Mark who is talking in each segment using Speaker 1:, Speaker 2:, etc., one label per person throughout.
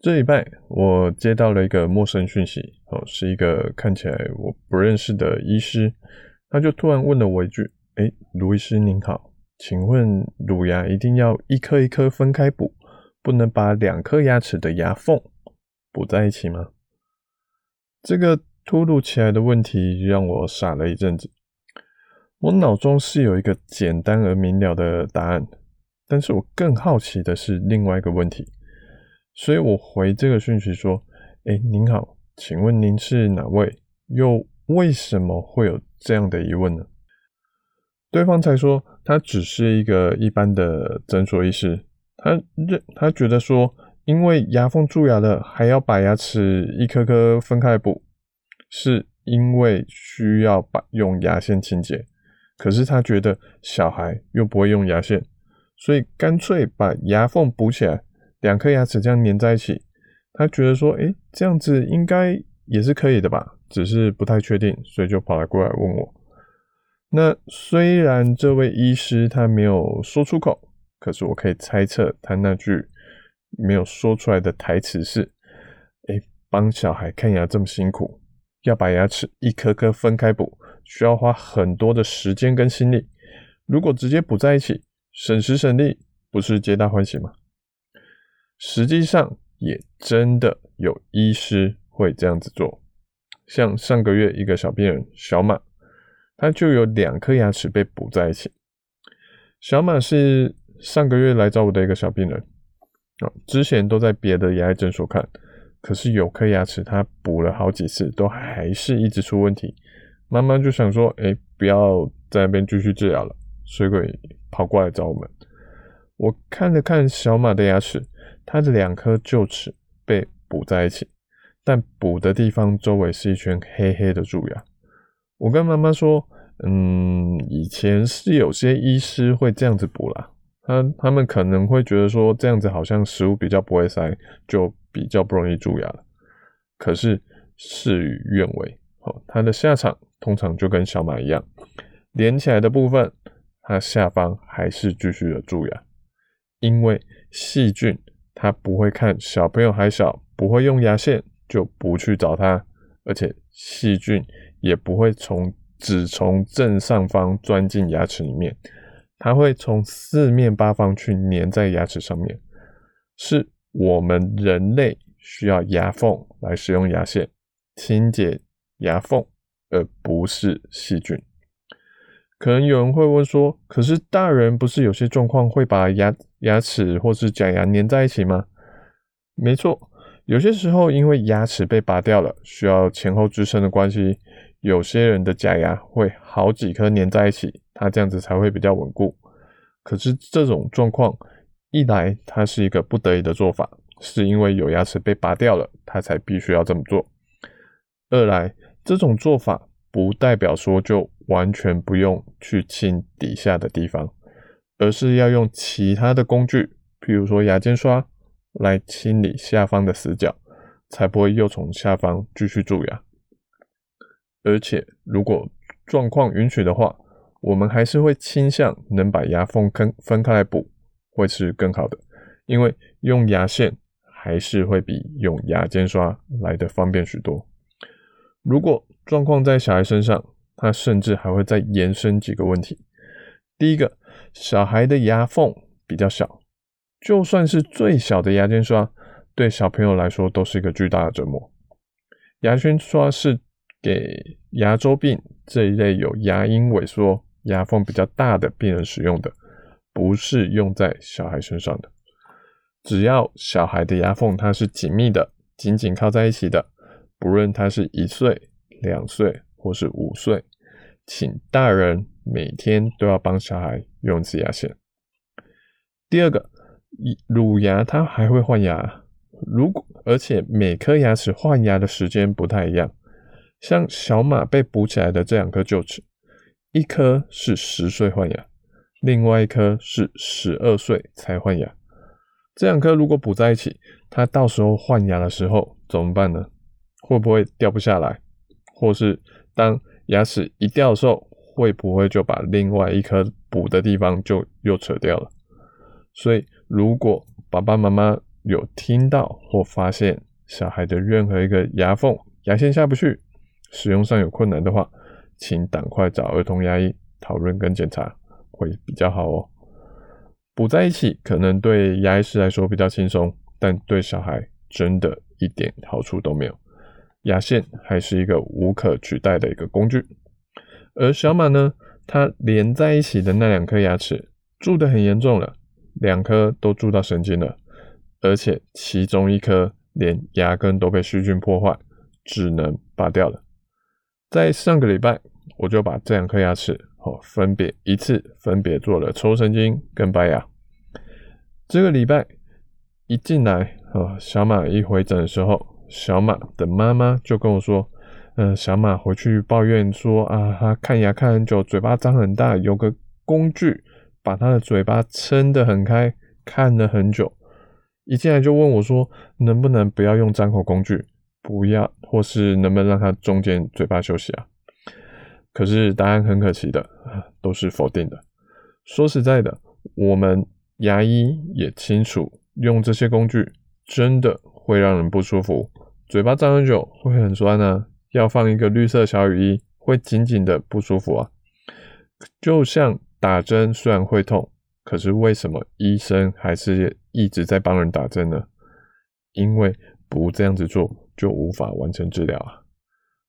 Speaker 1: 这礼拜我接到了一个陌生讯息，哦，是一个看起来我不认识的医师，他就突然问了我一句：“诶，卢医师您好，请问乳牙一定要一颗一颗分开补，不能把两颗牙齿的牙缝补在一起吗？”这个突如其来的问题让我傻了一阵子，我脑中是有一个简单而明了的答案，但是我更好奇的是另外一个问题。所以我回这个讯息说：“诶，您好，请问您是哪位？又为什么会有这样的疑问呢？”对方才说他只是一个一般的诊所医师，他认他觉得说，因为牙缝蛀牙了，还要把牙齿一颗颗分开补，是因为需要把用牙线清洁。可是他觉得小孩又不会用牙线，所以干脆把牙缝补起来。两颗牙齿这样粘在一起，他觉得说，诶，这样子应该也是可以的吧，只是不太确定，所以就跑来过来问我。那虽然这位医师他没有说出口，可是我可以猜测他那句没有说出来的台词是：诶，帮小孩看牙这么辛苦，要把牙齿一颗颗分开补，需要花很多的时间跟心力。如果直接补在一起，省时省力，不是皆大欢喜吗？实际上也真的有医师会这样子做，像上个月一个小病人小马，他就有两颗牙齿被补在一起。小马是上个月来找我的一个小病人，啊，之前都在别的牙医诊所看，可是有颗牙齿他补了好几次，都还是一直出问题。妈妈就想说，哎，不要在那边继续治疗了，所以跑过来找我们。我看了看小马的牙齿。它的两颗臼齿被补在一起，但补的地方周围是一圈黑黑的蛀牙。我跟妈妈说：“嗯，以前是有些医师会这样子补啦，他他们可能会觉得说这样子好像食物比较不会塞，就比较不容易蛀牙了。可是事与愿违，哦，它的下场通常就跟小马一样，连起来的部分，它下方还是继续的蛀牙，因为细菌。”他不会看小朋友还小，不会用牙线，就不去找他，而且细菌也不会从只从正上方钻进牙齿里面，它会从四面八方去粘在牙齿上面。是我们人类需要牙缝来使用牙线清洁牙缝，而不是细菌。可能有人会问说：“可是大人不是有些状况会把牙牙齿或是假牙粘在一起吗？”没错，有些时候因为牙齿被拔掉了，需要前后支撑的关系，有些人的假牙会好几颗粘在一起，它这样子才会比较稳固。可是这种状况，一来它是一个不得已的做法，是因为有牙齿被拔掉了，它才必须要这么做；二来这种做法不代表说就完全不用去清底下的地方，而是要用其他的工具，譬如说牙间刷来清理下方的死角，才不会又从下方继续蛀牙。而且，如果状况允许的话，我们还是会倾向能把牙缝坑分开来补，会是更好的，因为用牙线还是会比用牙间刷来得方便许多。如果状况在小孩身上，它甚至还会再延伸几个问题。第一个，小孩的牙缝比较小，就算是最小的牙间刷，对小朋友来说都是一个巨大的折磨。牙间刷是给牙周病这一类有牙龈萎缩、牙缝比较大的病人使用的，不是用在小孩身上的。只要小孩的牙缝它是紧密的、紧紧靠在一起的，不论他是一岁、两岁。或是五岁，请大人每天都要帮小孩用一次牙线。第二个，乳牙它还会换牙，如果而且每颗牙齿换牙的时间不太一样，像小马被补起来的这两颗臼齿，一颗是十岁换牙，另外一颗是十二岁才换牙。这两颗如果补在一起，它到时候换牙的时候怎么办呢？会不会掉不下来？或是当牙齿一掉的时候，会不会就把另外一颗补的地方就又扯掉了？所以，如果爸爸妈妈有听到或发现小孩的任何一个牙缝、牙线下不去，使用上有困难的话，请赶快找儿童牙医讨论跟检查，会比较好哦。补在一起可能对牙医师来说比较轻松，但对小孩真的一点好处都没有。牙线还是一个无可取代的一个工具，而小马呢，它连在一起的那两颗牙齿蛀得很严重了，两颗都蛀到神经了，而且其中一颗连牙根都被细菌破坏，只能拔掉了。在上个礼拜，我就把这两颗牙齿哦，分别一次分别做了抽神经跟拔牙。这个礼拜一进来哦，小马一回诊的时候。小马的妈妈就跟我说：“嗯、小马回去抱怨说啊，他看牙看很久，嘴巴张很大，有个工具把他的嘴巴撑得很开，看了很久。一进来就问我说，能不能不要用张口工具，不要，或是能不能让他中间嘴巴休息啊？可是答案很可惜的，都是否定的。说实在的，我们牙医也清楚，用这些工具真的会让人不舒服。”嘴巴张很久会很酸啊，要放一个绿色小雨衣，会紧紧的不舒服啊。就像打针虽然会痛，可是为什么医生还是一直在帮人打针呢？因为不这样子做就无法完成治疗啊。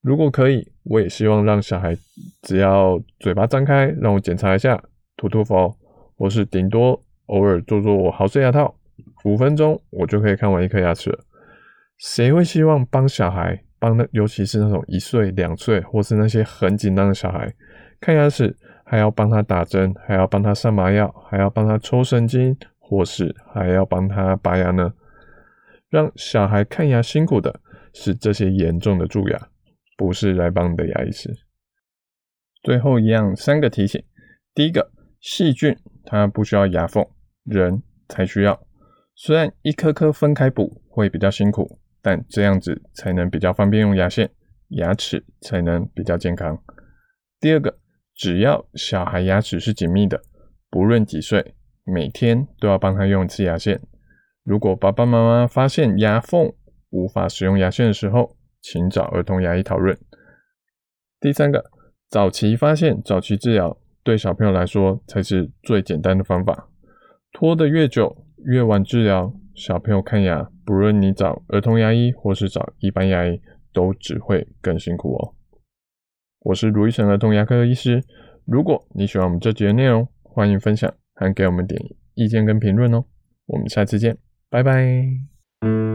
Speaker 1: 如果可以，我也希望让小孩只要嘴巴张开，让我检查一下，涂涂氟，或是顶多偶尔做做我豪斯牙套，五分钟我就可以看完一颗牙齿了。谁会希望帮小孩帮那，尤其是那种一岁、两岁，或是那些很紧张的小孩看牙齿，还要帮他打针，还要帮他上麻药，还要帮他抽神经，或是还要帮他拔牙呢？让小孩看牙辛苦的是这些严重的蛀牙，不是来帮你的牙医师。最后一样，三个提醒：第一个，细菌它不需要牙缝，人才需要。虽然一颗颗分开补会比较辛苦。但这样子才能比较方便用牙线，牙齿才能比较健康。第二个，只要小孩牙齿是紧密的，不论几岁，每天都要帮他用一次牙线。如果爸爸妈妈发现牙缝无法使用牙线的时候，请找儿童牙医讨论。第三个，早期发现、早期治疗，对小朋友来说才是最简单的方法。拖得越久，越晚治疗。小朋友看牙，不论你找儿童牙医或是找一般牙医，都只会更辛苦哦。我是卢医生儿童牙科医师。如果你喜欢我们这集的内容，欢迎分享，还给我们点意见跟评论哦。我们下次见，拜拜。